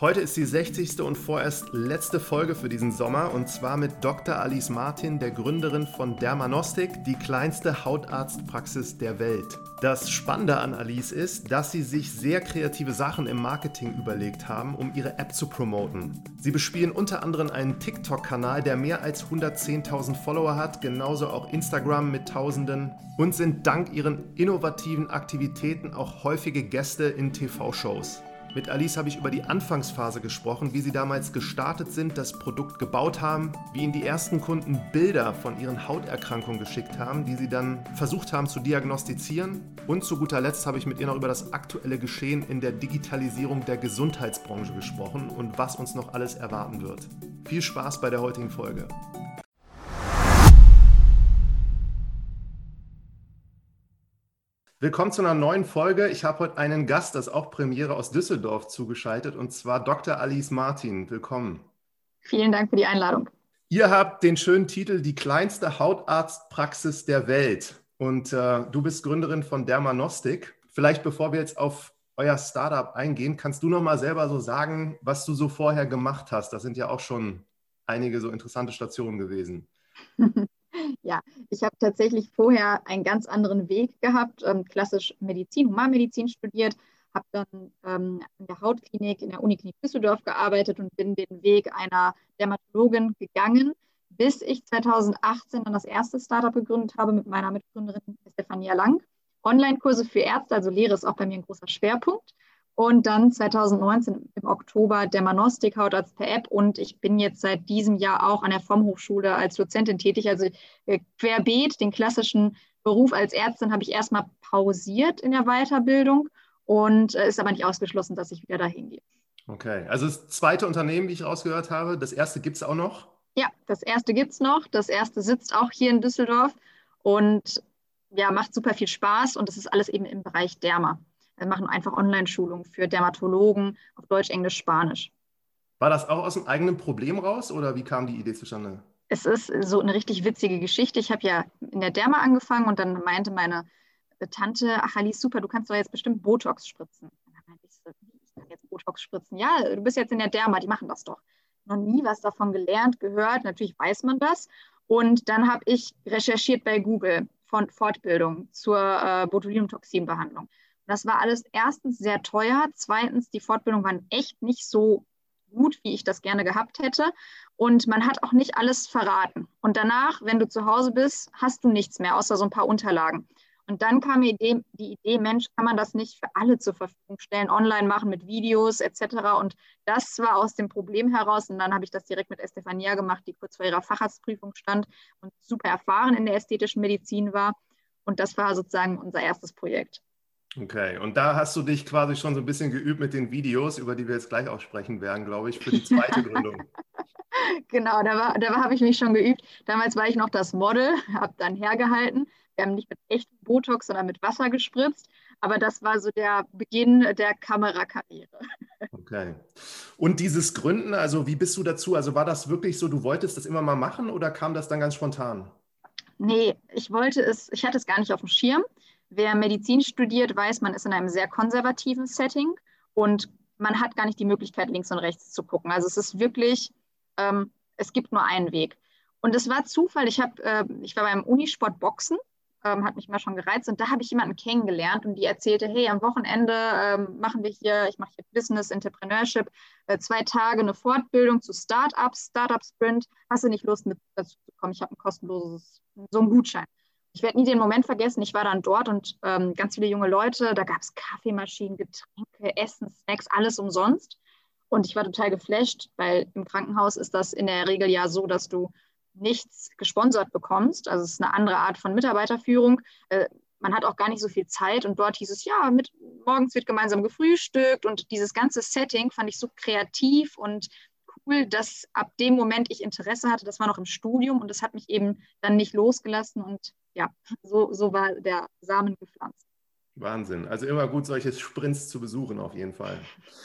Heute ist die 60. und vorerst letzte Folge für diesen Sommer und zwar mit Dr. Alice Martin, der Gründerin von Dermanostik, die kleinste Hautarztpraxis der Welt. Das Spannende an Alice ist, dass sie sich sehr kreative Sachen im Marketing überlegt haben, um ihre App zu promoten. Sie bespielen unter anderem einen TikTok-Kanal, der mehr als 110.000 Follower hat, genauso auch Instagram mit Tausenden und sind dank ihren innovativen Aktivitäten auch häufige Gäste in TV-Shows. Mit Alice habe ich über die Anfangsphase gesprochen, wie sie damals gestartet sind, das Produkt gebaut haben, wie ihnen die ersten Kunden Bilder von ihren Hauterkrankungen geschickt haben, die sie dann versucht haben zu diagnostizieren. Und zu guter Letzt habe ich mit ihr noch über das aktuelle Geschehen in der Digitalisierung der Gesundheitsbranche gesprochen und was uns noch alles erwarten wird. Viel Spaß bei der heutigen Folge. Willkommen zu einer neuen Folge. Ich habe heute einen Gast, das ist auch Premiere aus Düsseldorf, zugeschaltet, und zwar Dr. Alice Martin. Willkommen. Vielen Dank für die Einladung. Ihr habt den schönen Titel Die kleinste Hautarztpraxis der Welt. Und äh, du bist Gründerin von Dermanostik. Vielleicht bevor wir jetzt auf euer Startup eingehen, kannst du noch mal selber so sagen, was du so vorher gemacht hast? Das sind ja auch schon einige so interessante Stationen gewesen. Ja, ich habe tatsächlich vorher einen ganz anderen Weg gehabt, ähm, klassisch Medizin, Humanmedizin studiert, habe dann ähm, in der Hautklinik in der Uniklinik Düsseldorf gearbeitet und bin den Weg einer Dermatologin gegangen, bis ich 2018 dann das erste Startup gegründet habe mit meiner Mitgründerin Stefania Lang. Online-Kurse für Ärzte, also Lehre ist auch bei mir ein großer Schwerpunkt. Und dann 2019 im Oktober der Manostik Hautarzt per App. Und ich bin jetzt seit diesem Jahr auch an der FOM-Hochschule als Dozentin tätig. Also äh, querbeet, den klassischen Beruf als Ärztin habe ich erstmal pausiert in der Weiterbildung und äh, ist aber nicht ausgeschlossen, dass ich wieder dahin gehe. Okay, also das zweite Unternehmen, wie ich rausgehört habe, das erste gibt es auch noch? Ja, das erste gibt es noch. Das erste sitzt auch hier in Düsseldorf und ja, macht super viel Spaß und das ist alles eben im Bereich Derma. Wir machen einfach Online-Schulungen für Dermatologen auf Deutsch, Englisch, Spanisch. War das auch aus einem eigenen Problem raus oder wie kam die Idee zustande? Es ist so eine richtig witzige Geschichte. Ich habe ja in der Derma angefangen und dann meinte meine Tante, ach Ali, super, du kannst doch jetzt bestimmt Botox spritzen. Und dann meinte ich so, ich kann jetzt Botox spritzen. Ja, du bist jetzt in der Derma, die machen das doch. Noch nie was davon gelernt, gehört. Natürlich weiß man das. Und dann habe ich recherchiert bei Google von Fortbildung zur äh, Botulinumtoxinbehandlung. Das war alles erstens sehr teuer, zweitens die Fortbildungen waren echt nicht so gut, wie ich das gerne gehabt hätte. Und man hat auch nicht alles verraten. Und danach, wenn du zu Hause bist, hast du nichts mehr, außer so ein paar Unterlagen. Und dann kam mir die Idee, Mensch, kann man das nicht für alle zur Verfügung stellen, online machen mit Videos etc. Und das war aus dem Problem heraus. Und dann habe ich das direkt mit Estefania gemacht, die kurz vor ihrer Facharztprüfung stand und super erfahren in der ästhetischen Medizin war. Und das war sozusagen unser erstes Projekt. Okay, und da hast du dich quasi schon so ein bisschen geübt mit den Videos, über die wir jetzt gleich auch sprechen werden, glaube ich, für die zweite Gründung. genau, da, da habe ich mich schon geübt. Damals war ich noch das Model, habe dann hergehalten. Wir haben nicht mit echtem Botox, sondern mit Wasser gespritzt. Aber das war so der Beginn der Kamerakarriere. Okay. Und dieses Gründen, also wie bist du dazu? Also war das wirklich so, du wolltest das immer mal machen oder kam das dann ganz spontan? Nee, ich wollte es, ich hatte es gar nicht auf dem Schirm. Wer Medizin studiert, weiß, man ist in einem sehr konservativen Setting und man hat gar nicht die Möglichkeit, links und rechts zu gucken. Also es ist wirklich, ähm, es gibt nur einen Weg. Und es war Zufall, ich, hab, äh, ich war beim Unisport Boxen, ähm, hat mich mal schon gereizt und da habe ich jemanden kennengelernt und die erzählte, hey, am Wochenende ähm, machen wir hier, ich mache hier Business, Entrepreneurship, äh, zwei Tage eine Fortbildung zu Startups, Startup Sprint. Hast du nicht Lust, mit dazu zu kommen? Ich habe ein kostenloses, so einen Gutschein ich werde nie den Moment vergessen, ich war dann dort und ähm, ganz viele junge Leute, da gab es Kaffeemaschinen, Getränke, Essen, Snacks, alles umsonst. Und ich war total geflasht, weil im Krankenhaus ist das in der Regel ja so, dass du nichts gesponsert bekommst. Also es ist eine andere Art von Mitarbeiterführung. Äh, man hat auch gar nicht so viel Zeit und dort hieß es, ja, mit, morgens wird gemeinsam gefrühstückt und dieses ganze Setting fand ich so kreativ und cool, dass ab dem Moment ich Interesse hatte, das war noch im Studium und das hat mich eben dann nicht losgelassen und ja, so, so war der Samen gepflanzt. Wahnsinn. Also immer gut, solche Sprints zu besuchen, auf jeden Fall.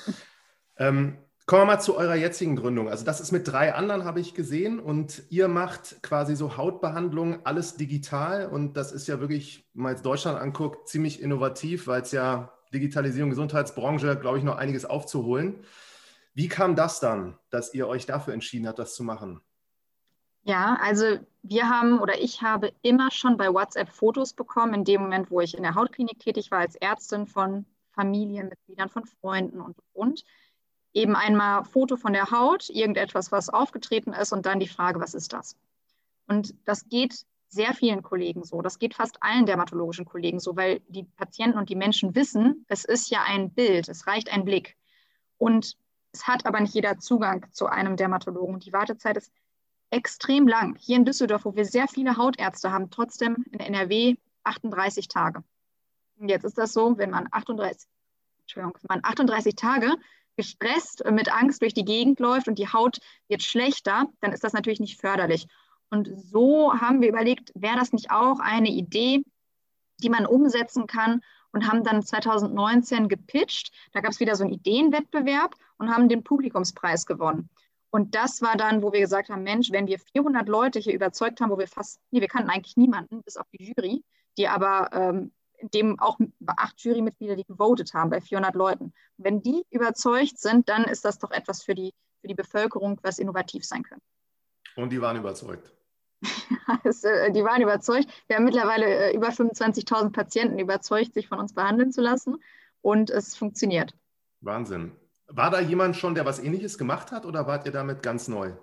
ähm, kommen wir mal zu eurer jetzigen Gründung. Also das ist mit drei anderen, habe ich gesehen. Und ihr macht quasi so Hautbehandlung, alles digital. Und das ist ja wirklich, wenn man jetzt Deutschland anguckt, ziemlich innovativ, weil es ja Digitalisierung, Gesundheitsbranche, glaube ich, noch einiges aufzuholen. Wie kam das dann, dass ihr euch dafür entschieden habt, das zu machen? Ja, also wir haben oder ich habe immer schon bei WhatsApp Fotos bekommen, in dem Moment, wo ich in der Hautklinik tätig war, als Ärztin von Familienmitgliedern, von Freunden und, und. Eben einmal Foto von der Haut, irgendetwas, was aufgetreten ist und dann die Frage, was ist das? Und das geht sehr vielen Kollegen so. Das geht fast allen dermatologischen Kollegen so, weil die Patienten und die Menschen wissen, es ist ja ein Bild, es reicht ein Blick. Und es hat aber nicht jeder Zugang zu einem Dermatologen. Die Wartezeit ist extrem lang. Hier in Düsseldorf, wo wir sehr viele Hautärzte haben, trotzdem in NRW 38 Tage. Und jetzt ist das so, wenn man 38, Entschuldigung, man 38 Tage gestresst mit Angst durch die Gegend läuft und die Haut wird schlechter, dann ist das natürlich nicht förderlich. Und so haben wir überlegt, wäre das nicht auch eine Idee, die man umsetzen kann und haben dann 2019 gepitcht. Da gab es wieder so einen Ideenwettbewerb und haben den Publikumspreis gewonnen. Und das war dann, wo wir gesagt haben, Mensch, wenn wir 400 Leute hier überzeugt haben, wo wir fast, nee, wir kannten eigentlich niemanden, bis auf die Jury, die aber ähm, dem auch acht Jurymitglieder, die gewotet haben bei 400 Leuten. Und wenn die überzeugt sind, dann ist das doch etwas für die, für die Bevölkerung, was innovativ sein könnte. Und die waren überzeugt. Äh, die waren überzeugt. Wir haben mittlerweile äh, über 25.000 Patienten überzeugt, sich von uns behandeln zu lassen. Und es funktioniert. Wahnsinn. War da jemand schon, der was Ähnliches gemacht hat oder wart ihr damit ganz neu?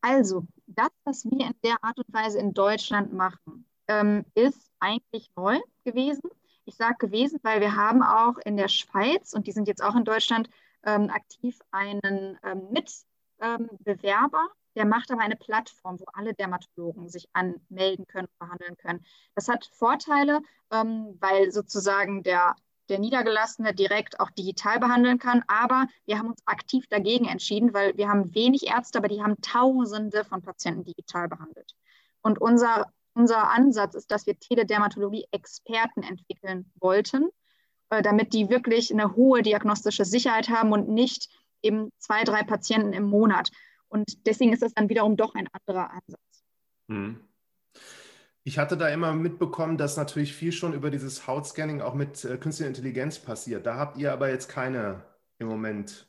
Also, das, was wir in der Art und Weise in Deutschland machen, ähm, ist eigentlich neu gewesen. Ich sage gewesen, weil wir haben auch in der Schweiz, und die sind jetzt auch in Deutschland ähm, aktiv, einen ähm, Mitbewerber, der macht aber eine Plattform, wo alle Dermatologen sich anmelden können, behandeln können. Das hat Vorteile, ähm, weil sozusagen der der Niedergelassene direkt auch digital behandeln kann. Aber wir haben uns aktiv dagegen entschieden, weil wir haben wenig Ärzte, aber die haben Tausende von Patienten digital behandelt. Und unser, unser Ansatz ist, dass wir Teledermatologie-Experten entwickeln wollten, äh, damit die wirklich eine hohe diagnostische Sicherheit haben und nicht eben zwei, drei Patienten im Monat. Und deswegen ist das dann wiederum doch ein anderer Ansatz. Mhm. Ich hatte da immer mitbekommen, dass natürlich viel schon über dieses Hautscanning auch mit äh, künstlicher Intelligenz passiert. Da habt ihr aber jetzt keine im Moment.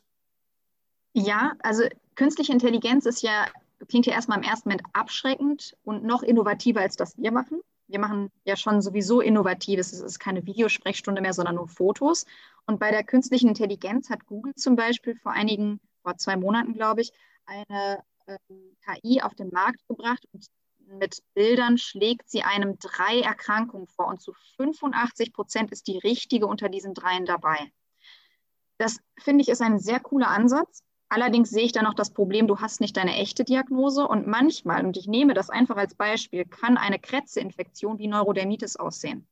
Ja, also künstliche Intelligenz ist ja, klingt ja erstmal im ersten Moment abschreckend und noch innovativer als das wir machen. Wir machen ja schon sowieso Innovatives. Es ist keine Videosprechstunde mehr, sondern nur Fotos. Und bei der künstlichen Intelligenz hat Google zum Beispiel vor einigen, vor zwei Monaten, glaube ich, eine ähm, KI auf den Markt gebracht und mit Bildern schlägt sie einem drei Erkrankungen vor und zu 85 Prozent ist die richtige unter diesen dreien dabei. Das finde ich ist ein sehr cooler Ansatz. Allerdings sehe ich da noch das Problem, du hast nicht deine echte Diagnose und manchmal, und ich nehme das einfach als Beispiel, kann eine Krätzeinfektion wie Neurodermitis aussehen.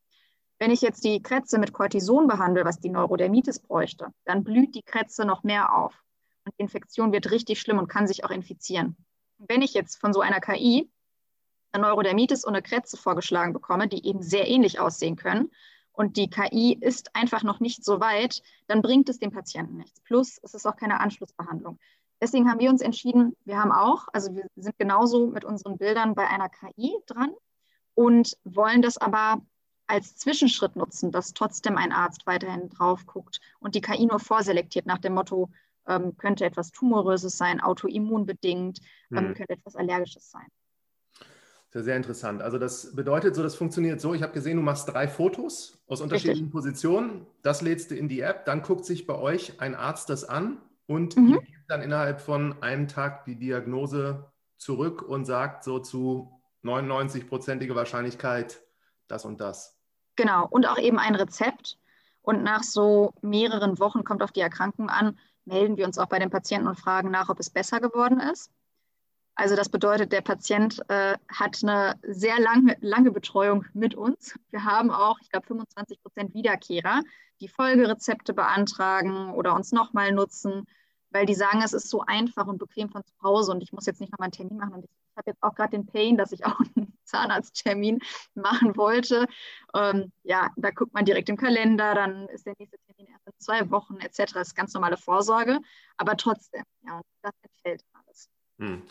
Wenn ich jetzt die Krätze mit Cortison behandle, was die Neurodermitis bräuchte, dann blüht die Krätze noch mehr auf und die Infektion wird richtig schlimm und kann sich auch infizieren. Wenn ich jetzt von so einer KI eine Neurodermitis und eine Krätze vorgeschlagen bekomme, die eben sehr ähnlich aussehen können und die KI ist einfach noch nicht so weit, dann bringt es dem Patienten nichts. Plus, es ist auch keine Anschlussbehandlung. Deswegen haben wir uns entschieden, wir haben auch, also wir sind genauso mit unseren Bildern bei einer KI dran und wollen das aber als Zwischenschritt nutzen, dass trotzdem ein Arzt weiterhin drauf guckt und die KI nur vorselektiert nach dem Motto, ähm, könnte etwas Tumoröses sein, autoimmunbedingt, ähm, mhm. könnte etwas Allergisches sein. Sehr, sehr interessant. Also das bedeutet so, das funktioniert so. Ich habe gesehen, du machst drei Fotos aus unterschiedlichen Richtig. Positionen. Das lädst du in die App. Dann guckt sich bei euch ein Arzt das an und mhm. gibt dann innerhalb von einem Tag die Diagnose zurück und sagt so zu 99-prozentige Wahrscheinlichkeit das und das. Genau. Und auch eben ein Rezept. Und nach so mehreren Wochen kommt auf die Erkrankung an, melden wir uns auch bei den Patienten und fragen nach, ob es besser geworden ist. Also das bedeutet, der Patient äh, hat eine sehr lange, lange Betreuung mit uns. Wir haben auch, ich glaube, 25 Prozent Wiederkehrer, die Folgerezepte beantragen oder uns nochmal nutzen, weil die sagen, es ist so einfach und bequem von zu Hause und ich muss jetzt nicht nochmal einen Termin machen. Und ich habe jetzt auch gerade den Pain, dass ich auch einen Zahnarzttermin machen wollte. Ähm, ja, da guckt man direkt im Kalender, dann ist der nächste Termin erst in zwei Wochen etc. Das ist ganz normale Vorsorge, aber trotzdem, ja, das entfällt alles. Hm.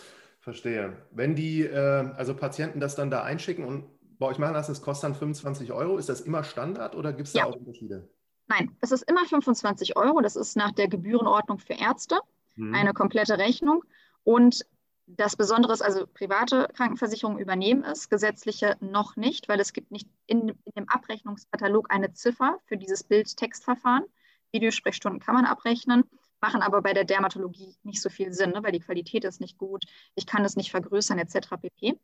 Verstehe. Wenn die äh, also Patienten das dann da einschicken und bei euch machen lassen, das kostet dann 25 Euro, ist das immer Standard oder gibt es da ja. auch Unterschiede? Nein, es ist immer 25 Euro. Das ist nach der Gebührenordnung für Ärzte. mhm. eine komplette Rechnung. Und das Besondere ist also, private Krankenversicherungen übernehmen es, gesetzliche noch nicht, weil es gibt nicht in, in dem Abrechnungskatalog eine Ziffer für dieses Bild-Text-Verfahren. Videosprechstunden kann man abrechnen, machen aber bei der Dermatologie nicht so viel Sinn, ne, weil die Qualität ist nicht gut, ich kann es nicht vergrößern etc. pp.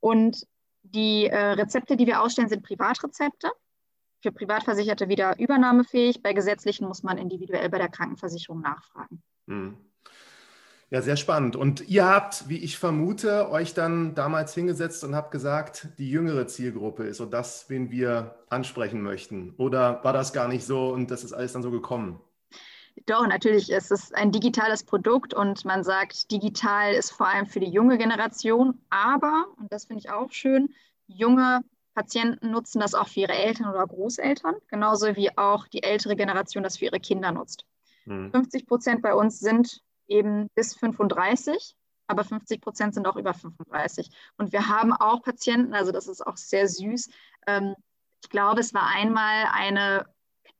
Und die äh, Rezepte, die wir ausstellen, sind Privatrezepte. Für Privatversicherte wieder übernahmefähig. Bei gesetzlichen muss man individuell bei der Krankenversicherung nachfragen. Hm. Ja, sehr spannend. Und ihr habt, wie ich vermute, euch dann damals hingesetzt und habt gesagt, die jüngere Zielgruppe ist so das, wen wir ansprechen möchten. Oder war das gar nicht so und das ist alles dann so gekommen? Doch, natürlich ist es ein digitales Produkt und man sagt, digital ist vor allem für die junge Generation. Aber, und das finde ich auch schön, junge Patienten nutzen das auch für ihre Eltern oder Großeltern, genauso wie auch die ältere Generation das für ihre Kinder nutzt. Hm. 50 Prozent bei uns sind eben bis 35, aber 50 Prozent sind auch über 35. Und wir haben auch Patienten, also das ist auch sehr süß. Ähm, ich glaube, es war einmal eine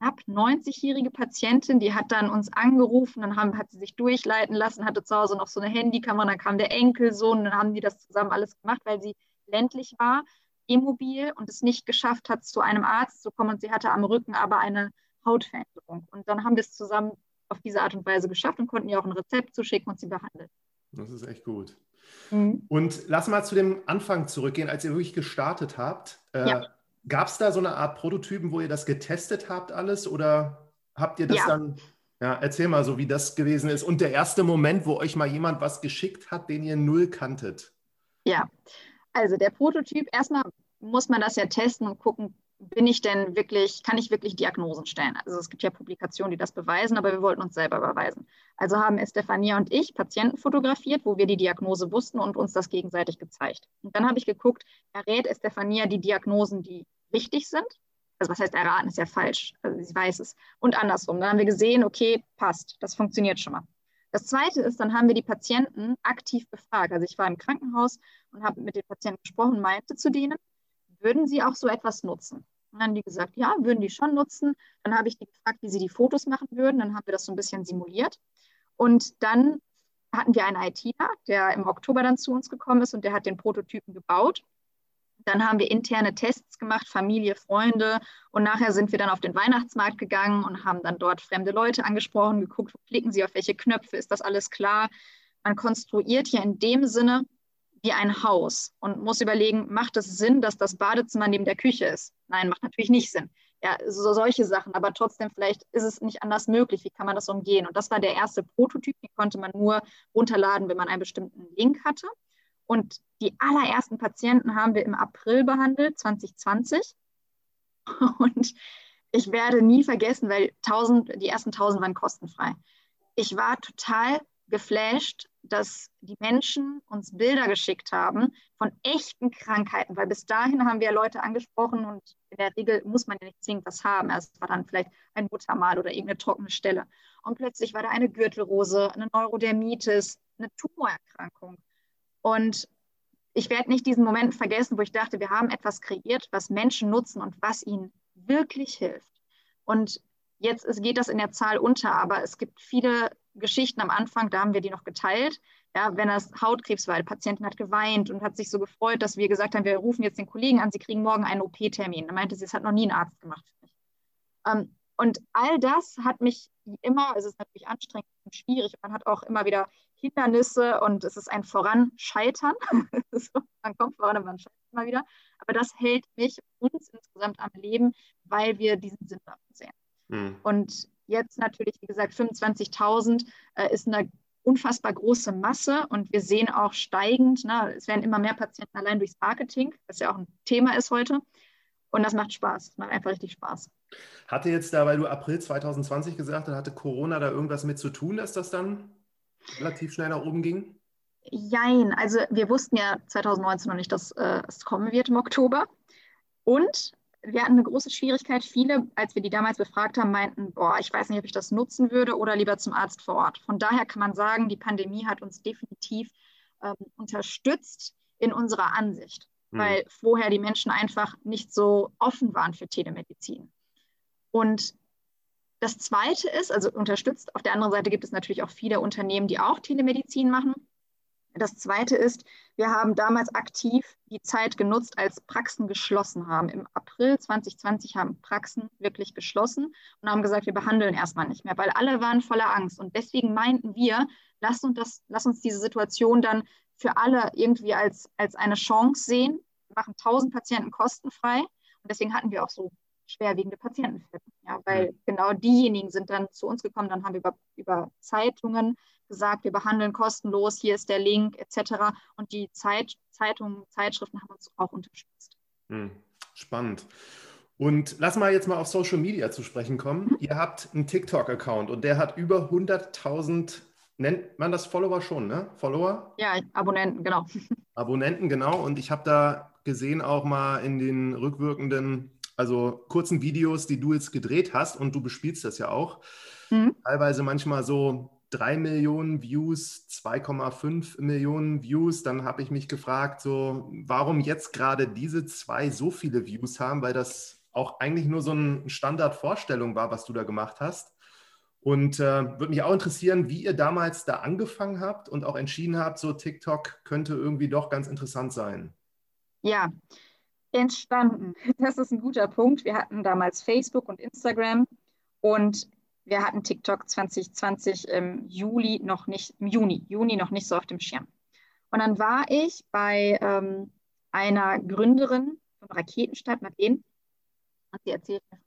knapp 90-jährige Patientin, die hat dann uns angerufen, dann haben, hat sie sich durchleiten lassen, hatte zu Hause noch so eine Handykamera, dann kam der Enkelsohn, dann haben die das zusammen alles gemacht, weil sie ländlich war, immobil und es nicht geschafft hat, zu einem Arzt zu kommen und sie hatte am Rücken aber eine Hautveränderung. Und dann haben wir es zusammen auf diese Art und Weise geschafft und konnten ihr auch ein Rezept zuschicken und sie behandeln. Das ist echt gut. Mhm. Und lass mal zu dem Anfang zurückgehen, als ihr wirklich gestartet habt. Äh, ja. Gab es da so eine Art Prototypen, wo ihr das getestet habt alles oder habt ihr das ja. dann? Ja, erzähl mal so, wie das gewesen ist. Und der erste Moment, wo euch mal jemand was geschickt hat, den ihr null kanntet. Ja, also der Prototyp, erstmal muss man das ja testen und gucken, bin ich denn wirklich, kann ich wirklich Diagnosen stellen? Also es gibt ja Publikationen, die das beweisen, aber wir wollten uns selber beweisen. Also haben Estefania und ich Patienten fotografiert, wo wir die Diagnose wussten und uns das gegenseitig gezeigt. Und dann habe ich geguckt, errät Estefania die Diagnosen, die richtig sind? Also was heißt erraten, ist ja falsch. Also sie weiß es. Und andersrum. Dann haben wir gesehen, okay, passt, das funktioniert schon mal. Das Zweite ist, dann haben wir die Patienten aktiv befragt. Also ich war im Krankenhaus und habe mit den Patienten gesprochen, meinte zu denen, würden sie auch so etwas nutzen? Und dann haben die gesagt, ja, würden die schon nutzen. Dann habe ich die gefragt, wie sie die Fotos machen würden. Dann haben wir das so ein bisschen simuliert. Und dann hatten wir einen ITler, der im Oktober dann zu uns gekommen ist und der hat den Prototypen gebaut. Dann haben wir interne Tests gemacht, Familie, Freunde. Und nachher sind wir dann auf den Weihnachtsmarkt gegangen und haben dann dort fremde Leute angesprochen, geguckt, wo klicken sie auf welche Knöpfe, ist das alles klar? Man konstruiert hier in dem Sinne wie ein Haus und muss überlegen, macht es Sinn, dass das Badezimmer neben der Küche ist? Nein, macht natürlich nicht Sinn. Ja, so solche Sachen, aber trotzdem, vielleicht ist es nicht anders möglich. Wie kann man das umgehen? Und das war der erste Prototyp, den konnte man nur runterladen, wenn man einen bestimmten Link hatte. Und die allerersten Patienten haben wir im April behandelt, 2020. Und ich werde nie vergessen, weil 1000, die ersten 1000 waren kostenfrei. Ich war total geflasht, dass die Menschen uns Bilder geschickt haben von echten Krankheiten, weil bis dahin haben wir Leute angesprochen und in der Regel muss man ja nicht zwingend was haben. Es war dann vielleicht ein Muttermal oder irgendeine trockene Stelle. Und plötzlich war da eine Gürtelrose, eine Neurodermitis, eine Tumorerkrankung. Und ich werde nicht diesen Moment vergessen, wo ich dachte, wir haben etwas kreiert, was Menschen nutzen und was ihnen wirklich hilft. Und jetzt geht das in der Zahl unter, aber es gibt viele Geschichten am Anfang, da haben wir die noch geteilt. Ja, wenn das Hautkrebs war, die Patientin hat geweint und hat sich so gefreut, dass wir gesagt haben, wir rufen jetzt den Kollegen an, sie kriegen morgen einen OP-Termin. Da meinte sie, es hat noch nie ein Arzt gemacht. Ähm, und all das hat mich immer, es ist natürlich anstrengend und schwierig, man hat auch immer wieder Hindernisse und es ist ein Voranscheitern. man kommt voran, aber man scheitert immer wieder. Aber das hält mich, uns insgesamt am Leben, weil wir diesen Sinn davon sehen. Mhm. Und Jetzt natürlich, wie gesagt, 25.000 äh, ist eine unfassbar große Masse und wir sehen auch steigend, ne, es werden immer mehr Patienten allein durchs Marketing, was ja auch ein Thema ist heute. Und das macht Spaß, das macht einfach richtig Spaß. Hatte jetzt da, weil du April 2020 gesagt hast, hatte Corona da irgendwas mit zu tun, dass das dann relativ schnell nach oben ging? Jein, also wir wussten ja 2019 noch nicht, dass äh, es kommen wird im Oktober. Und wir hatten eine große Schwierigkeit. Viele, als wir die damals befragt haben, meinten, boah, ich weiß nicht, ob ich das nutzen würde oder lieber zum Arzt vor Ort. Von daher kann man sagen, die Pandemie hat uns definitiv ähm, unterstützt in unserer Ansicht, mhm. weil vorher die Menschen einfach nicht so offen waren für Telemedizin. Und Das Zweite ist, also unterstützt, auf der anderen Seite gibt es natürlich auch viele Unternehmen, die auch Telemedizin machen. Das Zweite ist, wir haben damals aktiv die Zeit genutzt, als Praxen geschlossen haben. Im April 2020 haben Praxen wirklich geschlossen und haben gesagt, wir behandeln erstmal nicht mehr, weil alle waren voller Angst. Und deswegen meinten wir, lass uns, das, lass uns diese Situation dann für alle irgendwie als, als eine Chance sehen. Wir machen 1000 Patienten kostenfrei. Und deswegen hatten wir auch so schwerwiegende Patientenfälle. Ja, weil mhm. genau diejenigen sind dann zu uns gekommen, dann haben wir über, über Zeitungen gesagt, wir behandeln kostenlos, hier ist der Link etc. Und die Zeit, Zeitungen, Zeitschriften haben uns auch unterstützt. Mhm. Spannend. Und lass mal jetzt mal auf Social Media zu sprechen kommen. Mhm. Ihr habt einen TikTok-Account und der hat über 100.000, nennt man das Follower schon, ne? Follower? Ja, Abonnenten, genau. Abonnenten, genau. Und ich habe da gesehen auch mal in den rückwirkenden also kurzen Videos, die du jetzt gedreht hast und du bespielst das ja auch. Mhm. Teilweise manchmal so 3 Millionen Views, 2,5 Millionen Views. Dann habe ich mich gefragt, so, warum jetzt gerade diese zwei so viele Views haben, weil das auch eigentlich nur so eine Standardvorstellung war, was du da gemacht hast. Und äh, würde mich auch interessieren, wie ihr damals da angefangen habt und auch entschieden habt, so TikTok könnte irgendwie doch ganz interessant sein. Ja, entstanden? Das ist ein guter Punkt. Wir hatten damals Facebook und Instagram und wir hatten TikTok 2020 im Juli noch nicht, im Juni, Juni noch nicht so auf dem Schirm. Und dann war ich bei ähm, einer Gründerin von Raketenstadt, Madeleine, und sie erzählt mir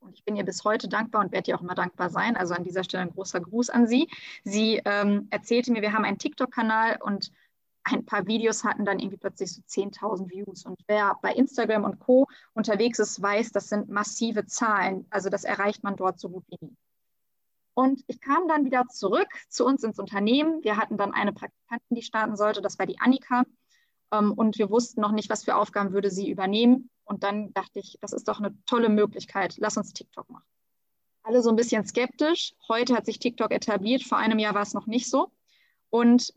und ich bin ihr bis heute dankbar und werde ihr auch immer dankbar sein. Also an dieser Stelle ein großer Gruß an sie. Sie ähm, erzählte mir, wir haben einen TikTok-Kanal und ein paar Videos hatten dann irgendwie plötzlich so 10.000 Views. Und wer bei Instagram und Co. unterwegs ist, weiß, das sind massive Zahlen. Also das erreicht man dort so gut wie nie. Und ich kam dann wieder zurück zu uns ins Unternehmen. Wir hatten dann eine Praktikantin, die starten sollte. Das war die Annika. Ähm, und wir wussten noch nicht, was für Aufgaben würde sie übernehmen. Und dann dachte ich, das ist doch eine tolle Möglichkeit. Lass uns TikTok machen. Alle so ein bisschen skeptisch. Heute hat sich TikTok etabliert. Vor einem Jahr war es noch nicht so. Und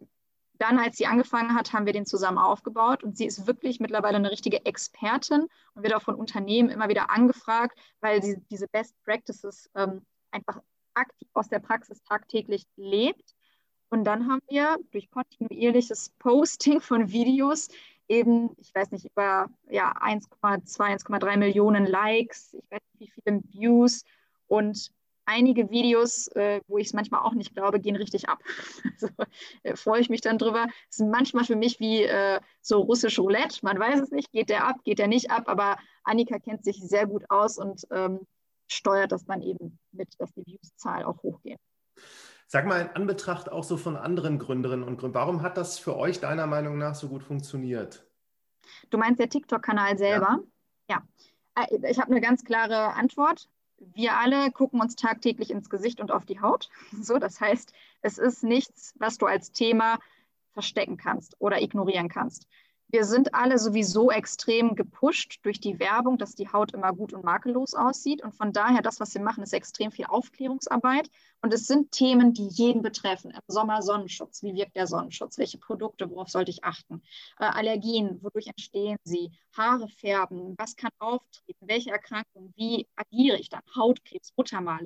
dann, als sie angefangen hat, haben wir den zusammen aufgebaut und sie ist wirklich mittlerweile eine richtige Expertin und wird auch von Unternehmen immer wieder angefragt, weil sie diese Best Practices ähm, einfach aktiv aus der Praxis tagtäglich lebt. Und dann haben wir durch kontinuierliches Posting von Videos eben, ich weiß nicht, über ja, 1,2, 1,3 Millionen Likes, ich weiß nicht, wie viele Views und einige Videos, äh, wo ich es manchmal auch nicht glaube, gehen richtig ab. Also äh, freue ich mich dann drüber. Es sind manchmal für mich wie äh, so russisch Roulette. Man weiß es nicht, geht der ab, geht der nicht ab, aber Annika kennt sich sehr gut aus und ähm, steuert das dann eben mit, dass die Views-Zahl auch hochgeht. Sag mal in Anbetracht auch so von anderen Gründerinnen und Gründern, warum hat das für euch deiner Meinung nach so gut funktioniert? Du meinst der TikTok-Kanal selber? Ja. ja. Äh, ich habe eine ganz klare Antwort wir alle gucken uns tagtäglich ins Gesicht und auf die Haut. So, das heißt, es ist nichts, was du als Thema verstecken kannst oder ignorieren kannst. Wir sind alle sowieso extrem gepusht durch die Werbung, dass die Haut immer gut und makellos aussieht. Und von daher, das, was wir machen, ist extrem viel Aufklärungsarbeit. Und es sind Themen, die jeden betreffen. Im Sommer Sonnenschutz. Wie wirkt der Sonnenschutz? Welche Produkte? Worauf sollte ich achten? Äh, Allergien. Wodurch entstehen sie? Haare färben. Was kann auftreten? Welche Erkrankungen? Wie agiere ich dann? Hautkrebs, Muttermale,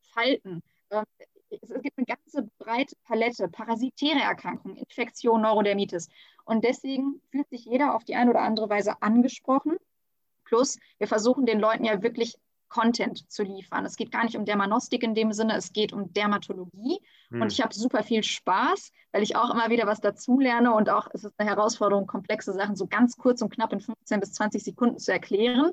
Falten. Äh, es gibt eine ganze breite Palette, parasitäre Erkrankungen, Infektion, Neurodermitis. Und deswegen fühlt sich jeder auf die eine oder andere Weise angesprochen. Plus, wir versuchen den Leuten ja wirklich Content zu liefern. Es geht gar nicht um Dermanostik in dem Sinne, es geht um Dermatologie. Hm. Und ich habe super viel Spaß, weil ich auch immer wieder was dazulerne und auch es ist eine Herausforderung, komplexe Sachen so ganz kurz und knapp in 15 bis 20 Sekunden zu erklären.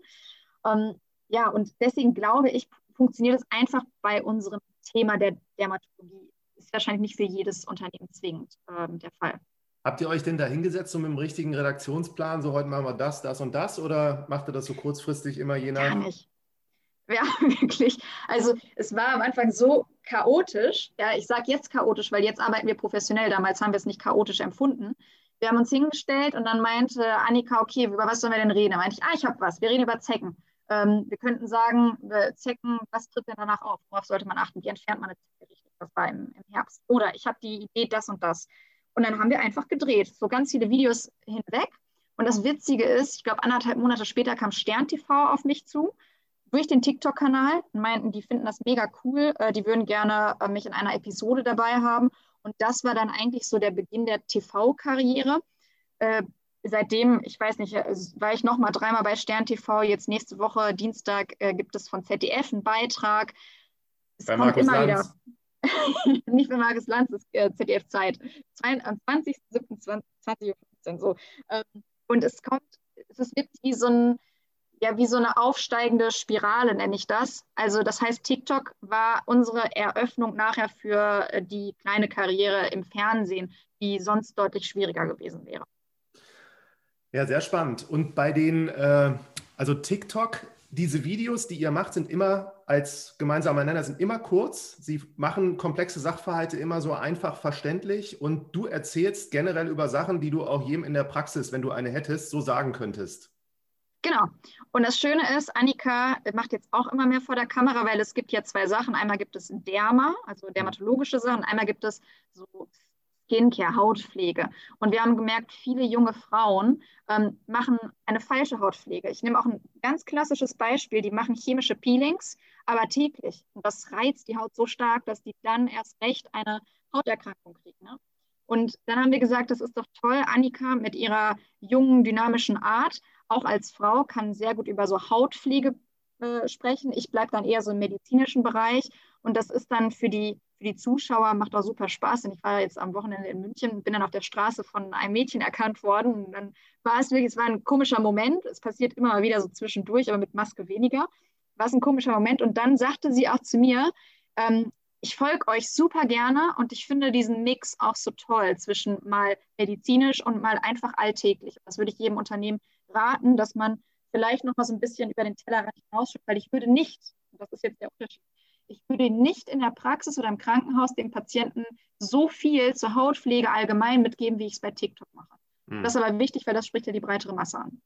Ähm, ja, und deswegen glaube ich, funktioniert es einfach bei unserem Thema der Dermatologie. Ist wahrscheinlich nicht für jedes Unternehmen zwingend ähm, der Fall. Habt ihr euch denn da hingesetzt, so mit dem richtigen Redaktionsplan, so heute machen wir das, das und das, oder macht ihr das so kurzfristig immer je nach? Gar nicht. Ja, wirklich. Also es war am Anfang so chaotisch. Ja, ich sage jetzt chaotisch, weil jetzt arbeiten wir professionell. Damals haben wir es nicht chaotisch empfunden. Wir haben uns hingestellt und dann meinte Annika, okay, über was sollen wir denn reden? Da meinte ich, ah, ich habe was. Wir reden über Zecken. Ähm, wir könnten sagen, Zecken, was tritt denn danach auf? Worauf sollte man achten? Wie entfernt man eine Zecke richtig? Das war im, im Herbst. Oder ich habe die Idee, das und das. Und dann haben wir einfach gedreht, so ganz viele Videos hinweg. Und das Witzige ist, ich glaube, anderthalb Monate später kam Stern TV auf mich zu. durch den TikTok-Kanal meinten, die finden das mega cool, äh, die würden gerne äh, mich in einer Episode dabei haben. Und das war dann eigentlich so der Beginn der TV-Karriere. Äh, seitdem, ich weiß nicht, äh, war ich noch mal dreimal bei Stern TV. Jetzt nächste Woche, Dienstag, äh, gibt es von ZDF einen Beitrag. Es bei kommt Markus immer Lanz. wieder. nicht bei Markus Lanz, ist äh, ZDF-Zeit. Am 20.07.2015 Uhr. So. Ähm, und es kommt, es wirklich wie so ein ja wie so eine aufsteigende Spirale, nenne ich das. Also das heißt, TikTok war unsere Eröffnung nachher für äh, die kleine Karriere im Fernsehen, die sonst deutlich schwieriger gewesen wäre. Ja, sehr spannend. Und bei den, äh, also TikTok, diese Videos, die ihr macht, sind immer als gemeinsamer Nenner, sind immer kurz. Sie machen komplexe Sachverhalte immer so einfach verständlich und du erzählst generell über Sachen, die du auch jedem in der Praxis, wenn du eine hättest, so sagen könntest. Genau. Und das Schöne ist, Annika macht jetzt auch immer mehr vor der Kamera, weil es gibt ja zwei Sachen. Einmal gibt es Derma, also dermatologische Sachen, einmal gibt es so Skincare, Hautpflege. Und wir haben gemerkt, viele junge Frauen ähm, machen eine falsche Hautpflege. Ich nehme auch ein ganz klassisches Beispiel, die machen chemische Peelings, aber täglich. Und das reizt die Haut so stark, dass die dann erst recht eine Hauterkrankung kriegen. Ne? Und dann haben wir gesagt, das ist doch toll, Annika mit ihrer jungen, dynamischen Art auch als Frau kann sehr gut über so Hautpflege äh, sprechen. Ich bleibe dann eher so im medizinischen Bereich. Und das ist dann für die, für die Zuschauer, macht auch super Spaß. Und ich war jetzt am Wochenende in München, bin dann auf der Straße von einem Mädchen erkannt worden. Und dann war es wirklich, es war ein komischer Moment. Es passiert immer mal wieder so zwischendurch, aber mit Maske weniger. War es ein komischer Moment. Und dann sagte sie auch zu mir, ähm, ich folge euch super gerne und ich finde diesen Mix auch so toll zwischen mal medizinisch und mal einfach alltäglich. Das würde ich jedem Unternehmen raten, dass man vielleicht noch mal so ein bisschen über den Tellerrand hinausschaut, weil ich würde nicht, das ist jetzt der Unterschied, ich würde nicht in der Praxis oder im Krankenhaus dem Patienten so viel zur Hautpflege allgemein mitgeben, wie ich es bei TikTok mache. Mhm. Das ist aber wichtig, weil das spricht ja die breitere Masse an.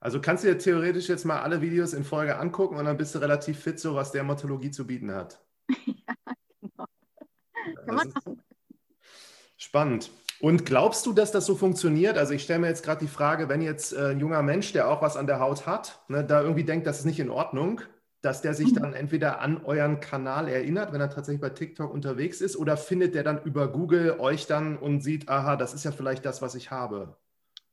Also kannst du dir theoretisch jetzt mal alle Videos in Folge angucken und dann bist du relativ fit, so was Dermatologie zu bieten hat. ja, genau. Kann man machen. Spannend. Und glaubst du, dass das so funktioniert? Also ich stelle mir jetzt gerade die Frage, wenn jetzt äh, ein junger Mensch, der auch was an der Haut hat, ne, da irgendwie denkt, das ist nicht in Ordnung, dass der sich mhm. dann entweder an euren Kanal erinnert, wenn er tatsächlich bei TikTok unterwegs ist, oder findet der dann über Google euch dann und sieht, aha, das ist ja vielleicht das, was ich habe?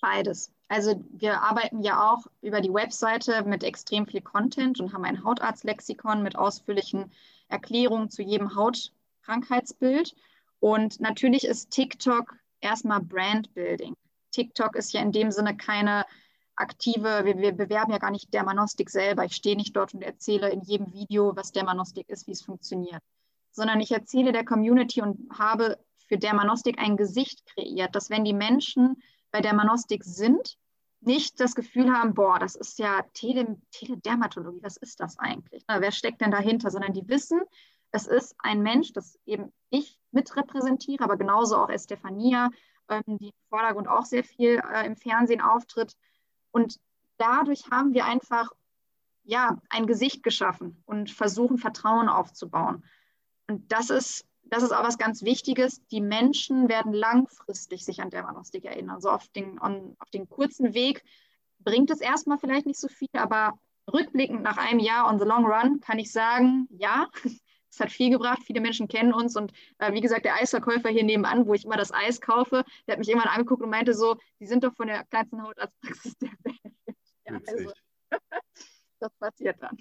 Beides. Also wir arbeiten ja auch über die Webseite mit extrem viel Content und haben ein Hautarztlexikon mit ausführlichen Erklärungen zu jedem Hautkrankheitsbild. Und natürlich ist TikTok erstmal Brandbuilding. TikTok ist ja in dem Sinne keine aktive, wir, wir, bewerben ja gar nicht Dermanostik selber. Ich stehe nicht dort und erzähle in jedem Video, was Dermanostik ist, wie es funktioniert, sondern ich erzähle der Community und habe für Dermanostik ein Gesicht kreiert, dass wenn die Menschen bei Dermanostik sind, nicht das Gefühl haben, boah, das ist ja Tele Teledermatologie, was ist das eigentlich? Na, wer steckt denn dahinter? Sondern die wissen, es ist ein Mensch, das eben ich mitrepräsentiere, aber genauso auch Estefania, ähm, die im Vordergrund auch sehr viel äh, im Fernsehen auftritt. Und dadurch haben wir einfach ja, ein Gesicht geschaffen und versuchen, Vertrauen aufzubauen. Und das ist, das ist auch was ganz Wichtiges. Die Menschen werden langfristig sich an Dermanostik erinnern. Also auf den, on, auf den kurzen Weg bringt es erstmal vielleicht nicht so viel, aber rückblickend nach einem Jahr on the long run kann ich sagen, ja, es hat viel gebracht, viele Menschen kennen uns und äh, wie gesagt, der Eisverkäufer hier nebenan, wo ich immer das Eis kaufe, der hat mich irgendwann angeguckt und meinte so, die sind doch von der kleinsten Hautarztpraxis der Welt. Ja, also, das passiert dann.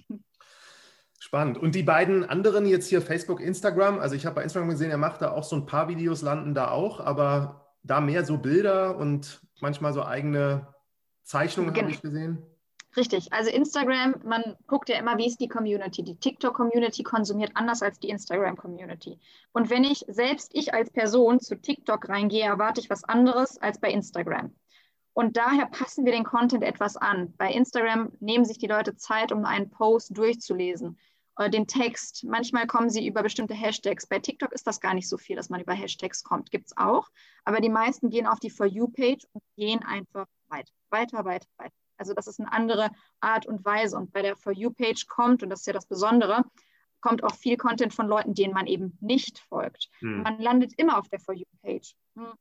Spannend. Und die beiden anderen jetzt hier Facebook, Instagram, also ich habe bei Instagram gesehen, er macht da auch so ein paar Videos, landen da auch, aber da mehr so Bilder und manchmal so eigene Zeichnungen genau. habe ich gesehen. Richtig, also Instagram, man guckt ja immer, wie ist die Community. Die TikTok-Community konsumiert anders als die Instagram-Community. Und wenn ich selbst ich als Person zu TikTok reingehe, erwarte ich was anderes als bei Instagram. Und daher passen wir den Content etwas an. Bei Instagram nehmen sich die Leute Zeit, um einen Post durchzulesen. Den Text. Manchmal kommen sie über bestimmte Hashtags. Bei TikTok ist das gar nicht so viel, dass man über Hashtags kommt. Gibt es auch. Aber die meisten gehen auf die For You-Page und gehen einfach weiter, weiter, weiter, weiter. Also das ist eine andere Art und Weise. Und bei der For You-Page kommt, und das ist ja das Besondere, kommt auch viel Content von Leuten, denen man eben nicht folgt. Hm. Man landet immer auf der For You-Page. Hm.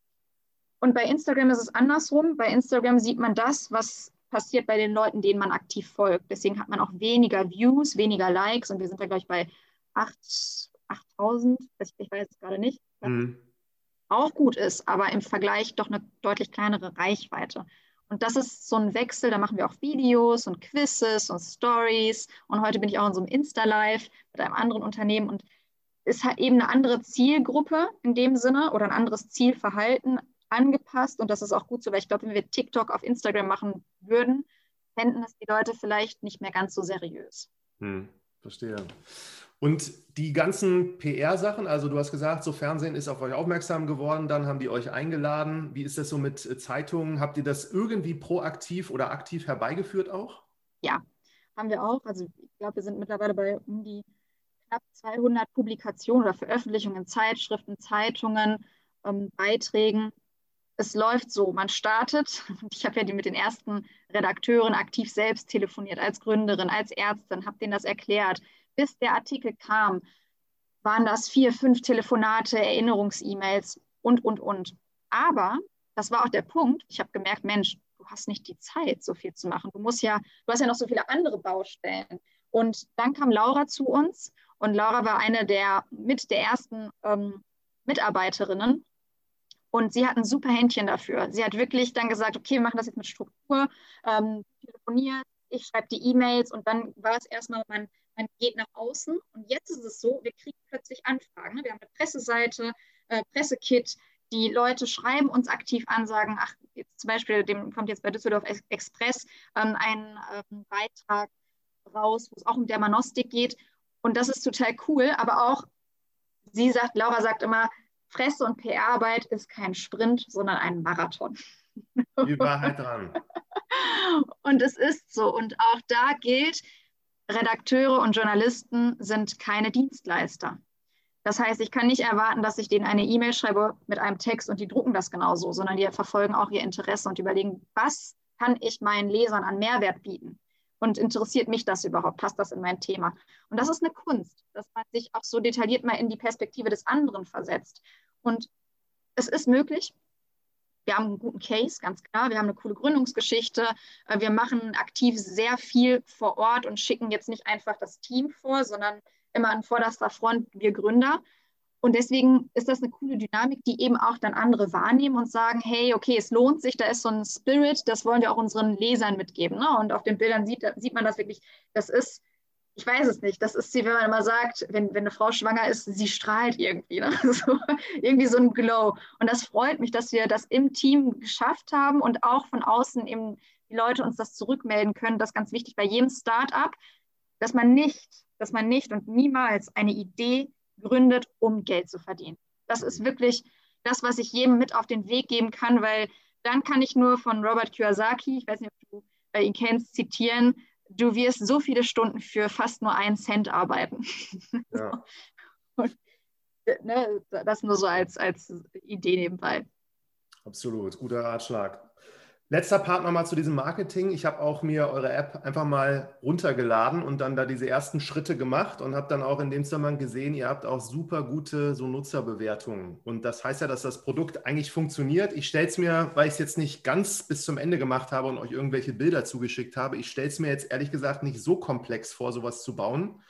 Und bei Instagram ist es andersrum. Bei Instagram sieht man das, was passiert bei den Leuten, denen man aktiv folgt. Deswegen hat man auch weniger Views, weniger Likes und wir sind da, glaube ich, bei 8000, ich weiß es gerade nicht. Mhm. Auch gut ist, aber im Vergleich doch eine deutlich kleinere Reichweite. Und das ist so ein Wechsel, da machen wir auch Videos und Quizzes und Stories. Und heute bin ich auch in so einem Insta-Live mit einem anderen Unternehmen und ist halt eben eine andere Zielgruppe in dem Sinne oder ein anderes Zielverhalten angepasst. Und das ist auch gut so, weil ich glaube, wenn wir TikTok auf Instagram machen würden, fänden es die Leute vielleicht nicht mehr ganz so seriös. Hm, verstehe. Und die ganzen PR-Sachen, also du hast gesagt, so Fernsehen ist auf euch aufmerksam geworden, dann haben die euch eingeladen. Wie ist das so mit äh, Zeitungen? Habt ihr das irgendwie proaktiv oder aktiv herbeigeführt auch? Ja, haben wir auch. Also ich glaube, wir sind mittlerweile bei um die knapp 200 Publikationen oder Veröffentlichungen in Zeitschriften, Zeitungen, ähm, Beiträgen. Es läuft so, man startet, ich habe ja mit den ersten Redakteuren aktiv selbst telefoniert, als Gründerin, als Ärztin, habe denen das erklärt bis der Artikel kam, waren das vier, fünf Telefonate, Erinnerungs-E-Mails und, und, und. Aber das war auch der Punkt. Ich habe gemerkt, Mensch, du hast nicht die Zeit, so viel zu machen. Du musst ja, du hast ja noch so viele andere Baustellen. Und dann kam Laura zu uns und Laura war eine der mit der ersten ähm, Mitarbeiterinnen. Und sie hat ein super Händchen dafür. Sie hat wirklich dann gesagt, okay, wir machen das jetzt mit Struktur, ähm, telefoniert, ich schreibe die E-Mails und dann war es erstmal, man man geht nach außen. Und jetzt ist es so, wir kriegen plötzlich Anfragen. Ne? Wir haben eine Presseseite, äh, Pressekit, die Leute schreiben uns aktiv an, sagen, ach, jetzt zum Beispiel, dem kommt jetzt bei Düsseldorf Express ähm, ein ähm, Beitrag raus, wo es auch um Dermanostik geht. Und das ist total cool, aber auch, sie sagt, Laura sagt immer, Presse- und PR-Arbeit ist kein Sprint, sondern ein Marathon. Die Wahrheit dran. Und es ist so. Und auch da gilt, Redakteure und Journalisten sind keine Dienstleister. Das heißt, ich kann nicht erwarten, dass ich denen eine E-Mail schreibe mit einem Text und die drucken das genauso, sondern die verfolgen auch ihr Interesse und überlegen, was kann ich meinen Lesern an Mehrwert bieten? Und interessiert mich das überhaupt? Passt das in mein Thema? Und das ist eine Kunst, dass man sich auch so detailliert mal in die Perspektive des anderen versetzt. Und es ist möglich, wir haben einen guten Case, ganz klar. Wir haben eine coole Gründungsgeschichte. Äh, wir machen aktiv sehr viel vor Ort und schicken jetzt nicht einfach das Team vor, sondern immer an vorderster Front wir Gründer. Und deswegen ist das eine coole Dynamik, die eben auch dann andere wahrnehmen und sagen, hey, okay, es lohnt sich, da ist so ein Spirit, das wollen wir auch unseren Lesern mitgeben. Ne? Und auf den Bildern sieht, sieht man das wirklich, das ist ich weiß es nicht. Das ist sie, wenn man immer sagt, wenn, wenn eine Frau schwanger ist, sie strahlt irgendwie. Ne? So, irgendwie so ein Glow. Und das freut mich, dass wir das im Team geschafft haben und auch von außen eben die Leute uns das zurückmelden können. Das ist ganz wichtig bei jedem Startup, dass man nicht, dass man nicht und niemals eine Idee gründet, um Geld zu verdienen. Das ist wirklich das, was ich jedem mit auf den Weg geben kann, weil dann kann ich nur von Robert Kiyosaki, ich weiß nicht, ob du ihn kennst, zitieren, du wirst so viele Stunden für fast nur einen Cent arbeiten. Ja. Und, ne, das nur so als, als Idee nebenbei. Absolut, guter Ratschlag. Letzter Part nochmal zu diesem Marketing. Ich habe auch mir eure App einfach mal runtergeladen und dann da diese ersten Schritte gemacht und habe dann auch in dem Zusammenhang gesehen, ihr habt auch super gute so Nutzerbewertungen. Und das heißt ja, dass das Produkt eigentlich funktioniert. Ich stelle es mir, weil ich es jetzt nicht ganz bis zum Ende gemacht habe und euch irgendwelche Bilder zugeschickt habe, ich stelle es mir jetzt ehrlich gesagt nicht so komplex vor, sowas zu bauen.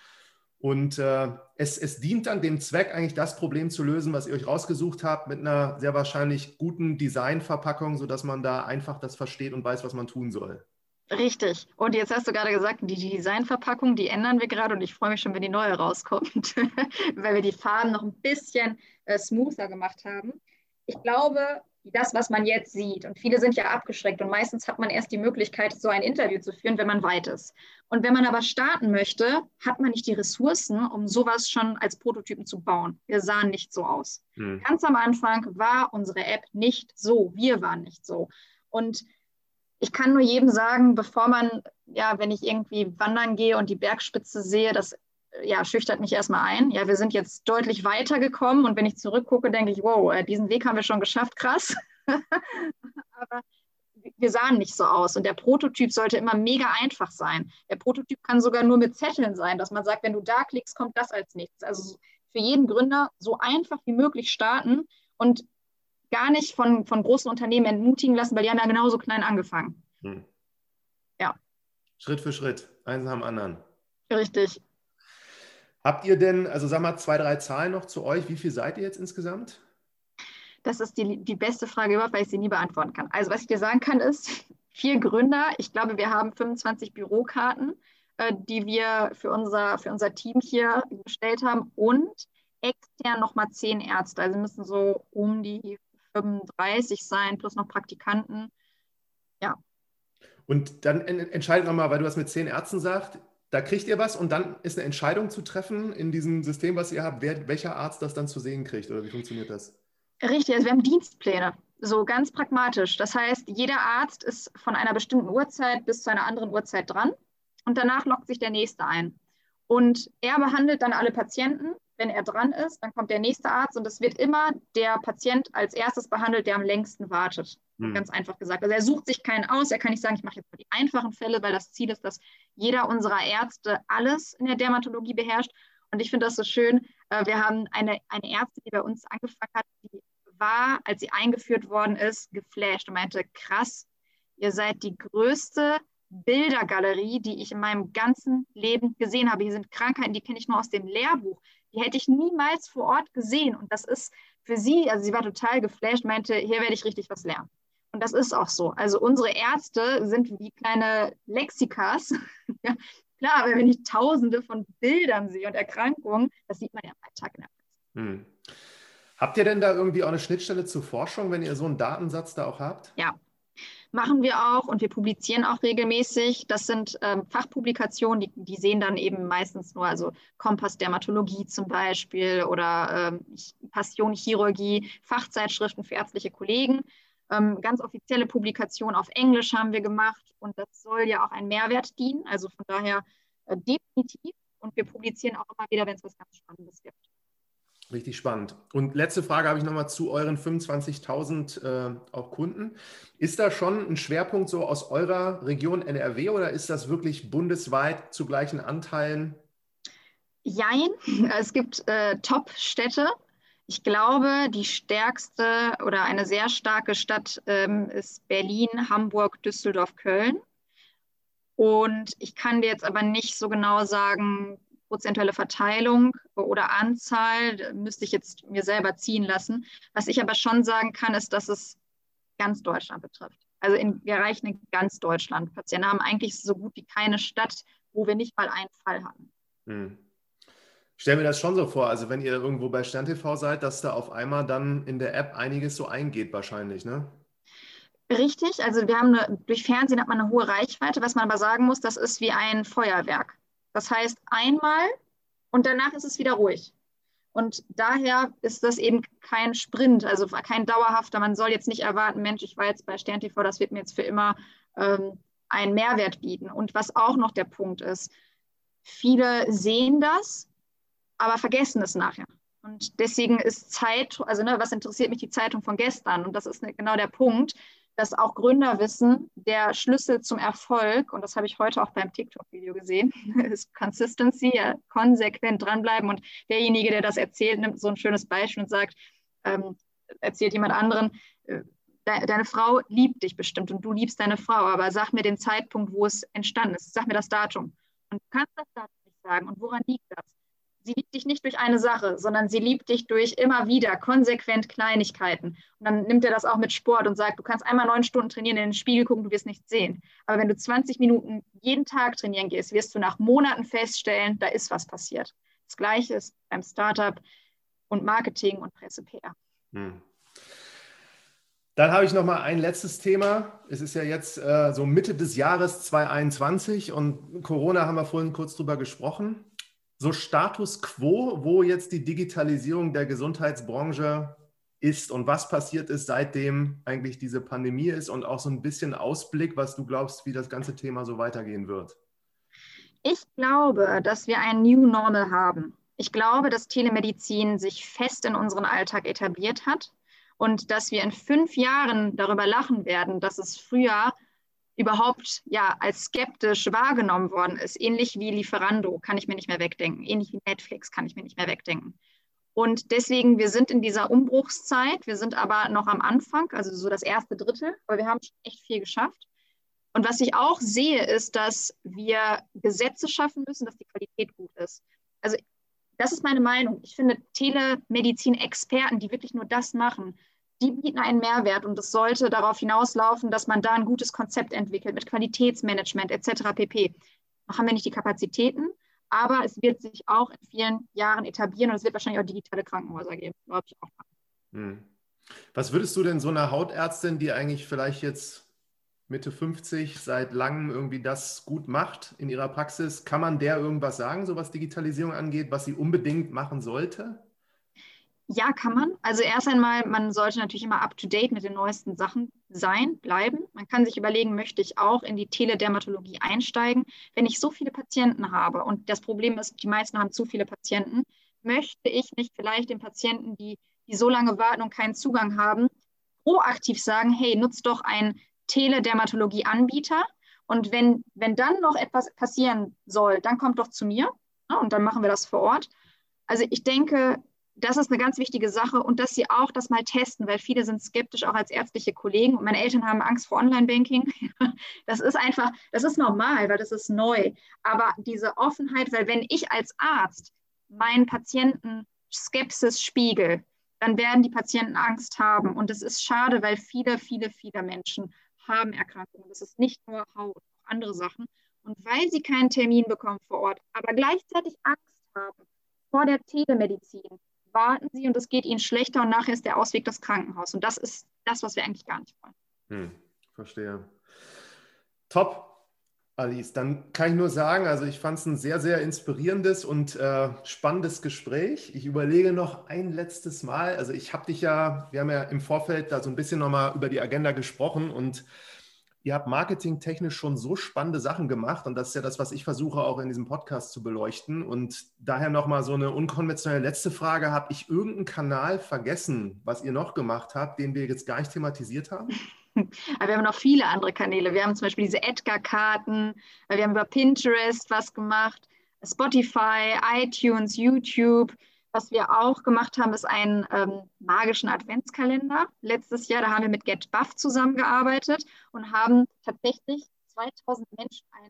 Und äh, es, es dient dann dem Zweck, eigentlich das Problem zu lösen, was ihr euch rausgesucht habt, mit einer sehr wahrscheinlich guten Designverpackung, sodass man da einfach das versteht und weiß, was man tun soll. Richtig. Und jetzt hast du gerade gesagt, die Designverpackung, die ändern wir gerade und ich freue mich schon, wenn die neue rauskommt, weil wir die Farben noch ein bisschen äh, smoother gemacht haben. Ich glaube, das, was man jetzt sieht. Und viele sind ja abgeschreckt und meistens hat man erst die Möglichkeit, so ein Interview zu führen, wenn man weit ist. Und wenn man aber starten möchte, hat man nicht die Ressourcen, um sowas schon als Prototypen zu bauen. Wir sahen nicht so aus. Hm. Ganz am Anfang war unsere App nicht so. Wir waren nicht so. Und ich kann nur jedem sagen, bevor man, ja, wenn ich irgendwie wandern gehe und die Bergspitze sehe, das ja, schüchtert mich erstmal ein. Ja, wir sind jetzt deutlich weitergekommen und wenn ich zurückgucke, denke ich, wow, äh, diesen Weg haben wir schon geschafft, krass. Aber wir sahen nicht so aus und der Prototyp sollte immer mega einfach sein. Der Prototyp kann sogar nur mit Zetteln sein, dass man sagt, wenn du da klickst, kommt das als nächstes. Also für jeden Gründer so einfach wie möglich starten und gar nicht von, von großen Unternehmen entmutigen lassen, weil die haben ja genauso klein angefangen. Hm. Schritt für Schritt, eins dem anderen. Richtig. Habt ihr denn, also sag mal zwei, drei Zahlen noch zu euch, wie viel seid ihr jetzt insgesamt? Das ist die, die beste Frage überhaupt, weil ich sie nie beantworten kann. Also was ich dir sagen kann, ist vier Gründer. Ich glaube, wir haben 25 Bürokarten, äh, die wir für unser, für unser Team hier gestellt haben und extern nochmal zehn Ärzte. Also müssen so um die 35 sein, plus noch Praktikanten. Ja. Und dann entscheidet nochmal, weil du das mit zehn Ärzten sagst, da kriegt ihr was und dann ist eine Entscheidung zu treffen in diesem System, was ihr habt, wer, welcher Arzt das dann zu sehen kriegt oder wie funktioniert das? Richtig, also wir haben Dienstpläne, so ganz pragmatisch. Das heißt, jeder Arzt ist von einer bestimmten Uhrzeit bis zu einer anderen Uhrzeit dran und danach lockt sich der nächste ein. Und er behandelt dann alle Patienten. Wenn er dran ist, dann kommt der nächste Arzt und es wird immer der Patient als erstes behandelt, der am längsten wartet. Hm. Ganz einfach gesagt. Also er sucht sich keinen aus. Er kann nicht sagen, ich mache jetzt nur die einfachen Fälle, weil das Ziel ist, dass jeder unserer Ärzte alles in der Dermatologie beherrscht. Und ich finde das so schön. Äh, wir haben eine, eine Ärztin, die bei uns angefangen hat, die war, als sie eingeführt worden ist, geflasht und meinte, krass, ihr seid die größte Bildergalerie, die ich in meinem ganzen Leben gesehen habe. Hier sind Krankheiten, die kenne ich nur aus dem Lehrbuch. Die hätte ich niemals vor Ort gesehen. Und das ist für sie, also sie war total geflasht, meinte, hier werde ich richtig was lernen. Und das ist auch so. Also unsere Ärzte sind wie kleine Lexikas. ja, klar, aber wenn ich tausende von Bildern sehe und Erkrankungen, das sieht man ja am Alltag in der Praxis. Hm. Habt ihr denn da irgendwie auch eine Schnittstelle zur Forschung, wenn ihr so einen Datensatz da auch habt? Ja, machen wir auch und wir publizieren auch regelmäßig. Das sind ähm, Fachpublikationen, die, die, sehen dann eben meistens nur, also Kompass Dermatologie zum Beispiel oder ähm, Passion Chirurgie, Fachzeitschriften für ärztliche Kollegen. Ähm, ganz offizielle Publikationen auf Englisch haben wir gemacht und das soll ja auch einen Mehrwert dienen. Also von daher äh, definitiv. Und wir publizieren auch immer wieder, wenn es was ganz Spannendes gibt. Richtig spannend. Und letzte Frage habe ich nochmal zu euren 25.000 äh, auch Kunden. Ist da schon ein Schwerpunkt so aus eurer Region NRW oder ist das wirklich bundesweit zu gleichen Anteilen? Jein, es gibt äh, Top-Städte. Ich glaube, die stärkste oder eine sehr starke Stadt ähm, ist Berlin, Hamburg, Düsseldorf, Köln. Und ich kann dir jetzt aber nicht so genau sagen, prozentuelle Verteilung oder Anzahl müsste ich jetzt mir selber ziehen lassen. Was ich aber schon sagen kann, ist, dass es ganz Deutschland betrifft. Also in, wir erreichen in ganz Deutschland. Patienten haben eigentlich so gut wie keine Stadt, wo wir nicht mal einen Fall hatten. Hm. Ich stelle mir das schon so vor, also wenn ihr irgendwo bei SternTV seid, dass da auf einmal dann in der App einiges so eingeht wahrscheinlich, ne? Richtig, also wir haben eine, durch Fernsehen hat man eine hohe Reichweite. Was man aber sagen muss, das ist wie ein Feuerwerk. Das heißt einmal und danach ist es wieder ruhig. Und daher ist das eben kein Sprint, also kein dauerhafter. Man soll jetzt nicht erwarten, Mensch, ich war jetzt bei Stern TV, das wird mir jetzt für immer ähm, einen Mehrwert bieten. Und was auch noch der Punkt ist, viele sehen das, aber vergessen es nachher. Und deswegen ist Zeit, also ne, was interessiert mich die Zeitung von gestern? Und das ist ne, genau der Punkt dass auch Gründer wissen, der Schlüssel zum Erfolg, und das habe ich heute auch beim TikTok-Video gesehen, ist Consistency, ja, konsequent dranbleiben. Und derjenige, der das erzählt, nimmt so ein schönes Beispiel und sagt, ähm, erzählt jemand anderen, äh, de deine Frau liebt dich bestimmt und du liebst deine Frau, aber sag mir den Zeitpunkt, wo es entstanden ist. Sag mir das Datum. Und du kannst das Datum nicht sagen. Und woran liegt das? Sie liebt dich nicht durch eine Sache, sondern sie liebt dich durch immer wieder konsequent Kleinigkeiten. Und dann nimmt er das auch mit Sport und sagt, du kannst einmal neun Stunden trainieren, in den Spiegel gucken, du wirst nichts sehen. Aber wenn du 20 Minuten jeden Tag trainieren gehst, wirst du nach Monaten feststellen, da ist was passiert. Das Gleiche ist beim Startup und Marketing und Presse-PR. Hm. Dann habe ich noch mal ein letztes Thema. Es ist ja jetzt äh, so Mitte des Jahres 2021 und Corona haben wir vorhin kurz drüber gesprochen so Status quo, wo jetzt die Digitalisierung der Gesundheitsbranche ist und was passiert ist, seitdem eigentlich diese Pandemie ist und auch so ein bisschen Ausblick, was du glaubst, wie das ganze Thema so weitergehen wird? Ich glaube, dass wir ein New Normal haben. Ich glaube, dass Telemedizin sich fest in unseren Alltag etabliert hat und dass wir in fünf Jahren darüber lachen werden, dass es früher überhaupt ja als skeptisch wahrgenommen worden ist. Ähnlich wie Lieferando kann ich mir nicht mehr wegdenken. Ähnlich wie Netflix kann ich mir nicht mehr wegdenken. Und deswegen, wir sind in dieser Umbruchszeit, wir sind aber noch am Anfang, also so das erste Drittel, aber wir haben echt viel geschafft. Und was ich auch sehe, ist, dass wir Gesetze schaffen müssen, dass die Qualität gut ist. Also das ist meine Meinung. Ich finde Telemedizin-Experten, die wirklich nur das machen, die bieten einen Mehrwert und es sollte darauf hinauslaufen, dass man da ein gutes Konzept entwickelt mit Qualitätsmanagement etc. pp. Noch haben wir nicht die Kapazitäten, aber es wird sich auch in vielen Jahren etablieren und es wird wahrscheinlich auch digitale Krankenhäuser geben, glaube ich auch. Hm. Was würdest du denn so einer Hautärztin, die eigentlich vielleicht jetzt Mitte 50 seit langem irgendwie das gut macht in ihrer Praxis, kann man der irgendwas sagen, so was Digitalisierung angeht, was sie unbedingt machen sollte? Ja, kann man. Also erst einmal, man sollte natürlich immer up-to-date mit den neuesten Sachen sein, bleiben. Man kann sich überlegen, möchte ich auch in die Teledermatologie einsteigen? Wenn ich so viele Patienten habe und das Problem ist, die meisten haben zu viele Patienten, möchte ich nicht vielleicht den Patienten, die, die so lange warten und keinen Zugang haben, proaktiv sagen, hey, nutzt doch einen Teledermatologie-Anbieter und wenn, wenn dann noch etwas passieren soll, dann kommt doch zu mir ne, und dann machen wir das vor Ort. Also ich denke, das ist eine ganz wichtige Sache und dass sie auch das mal testen, weil viele sind skeptisch, auch als ärztliche Kollegen. Und meine Eltern haben Angst vor Online-Banking. Das ist einfach, das ist normal, weil das ist neu. Aber diese Offenheit, weil wenn ich als Arzt meinen Patienten Skepsis spiegel, dann werden die Patienten Angst haben. Und das ist schade, weil viele, viele, viele Menschen haben Erkrankungen. Das ist nicht nur Haut, auch andere Sachen. Und weil sie keinen Termin bekommen vor Ort, aber gleichzeitig Angst haben vor der Telemedizin, warten sie und es geht ihnen schlechter und nachher ist der Ausweg das Krankenhaus. Und das ist das, was wir eigentlich gar nicht wollen. Hm, verstehe. Top. Alice, dann kann ich nur sagen, also ich fand es ein sehr, sehr inspirierendes und äh, spannendes Gespräch. Ich überlege noch ein letztes Mal. Also ich habe dich ja, wir haben ja im Vorfeld da so ein bisschen nochmal über die Agenda gesprochen und ihr habt marketingtechnisch schon so spannende Sachen gemacht und das ist ja das, was ich versuche auch in diesem Podcast zu beleuchten. Und daher nochmal so eine unkonventionelle letzte Frage. Habe ich irgendeinen Kanal vergessen, was ihr noch gemacht habt, den wir jetzt gar nicht thematisiert haben? Aber wir haben noch viele andere Kanäle. Wir haben zum Beispiel diese Edgar-Karten, wir haben über Pinterest was gemacht, Spotify, iTunes, YouTube. Was wir auch gemacht haben, ist einen ähm, magischen Adventskalender. Letztes Jahr, da haben wir mit GetBuff zusammengearbeitet und haben tatsächlich 2000 Menschen eine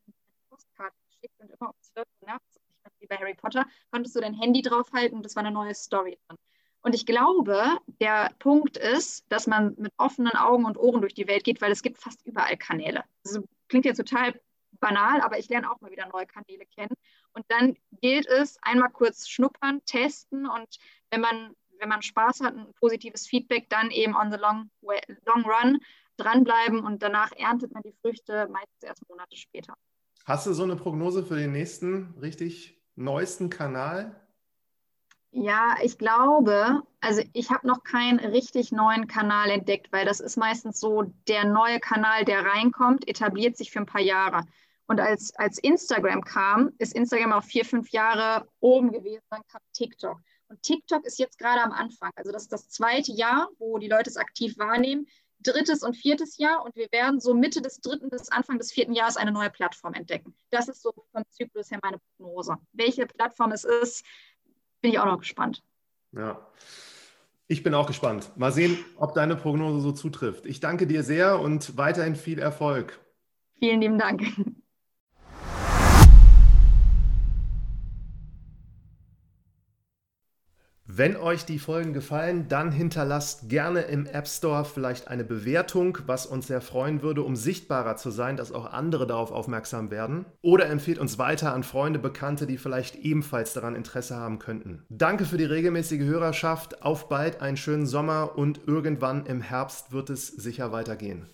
Postkarte geschickt und immer um 12 Uhr nachts, wie bei Harry Potter, konntest du dein Handy draufhalten und das war eine neue Story drin. Und ich glaube, der Punkt ist, dass man mit offenen Augen und Ohren durch die Welt geht, weil es gibt fast überall Kanäle. Das klingt jetzt total banal, aber ich lerne auch mal wieder neue Kanäle kennen. Und dann gilt es, einmal kurz schnuppern, testen und wenn man, wenn man Spaß hat, ein positives Feedback, dann eben on the long, way, long run dranbleiben und danach erntet man die Früchte meistens erst Monate später. Hast du so eine Prognose für den nächsten richtig neuesten Kanal? Ja, ich glaube, also ich habe noch keinen richtig neuen Kanal entdeckt, weil das ist meistens so, der neue Kanal, der reinkommt, etabliert sich für ein paar Jahre. Und als, als Instagram kam, ist Instagram auch vier, fünf Jahre oben gewesen, dann kam TikTok. Und TikTok ist jetzt gerade am Anfang. Also das ist das zweite Jahr, wo die Leute es aktiv wahrnehmen. Drittes und viertes Jahr und wir werden so Mitte des dritten bis Anfang des vierten Jahres eine neue Plattform entdecken. Das ist so vom Zyklus her meine Prognose. Welche Plattform es ist, bin ich auch noch gespannt. Ja. Ich bin auch gespannt. Mal sehen, ob deine Prognose so zutrifft. Ich danke dir sehr und weiterhin viel Erfolg. Vielen lieben Dank. Wenn euch die Folgen gefallen, dann hinterlasst gerne im App Store vielleicht eine Bewertung, was uns sehr freuen würde, um sichtbarer zu sein, dass auch andere darauf aufmerksam werden. Oder empfehlt uns weiter an Freunde, Bekannte, die vielleicht ebenfalls daran Interesse haben könnten. Danke für die regelmäßige Hörerschaft. Auf bald, einen schönen Sommer und irgendwann im Herbst wird es sicher weitergehen.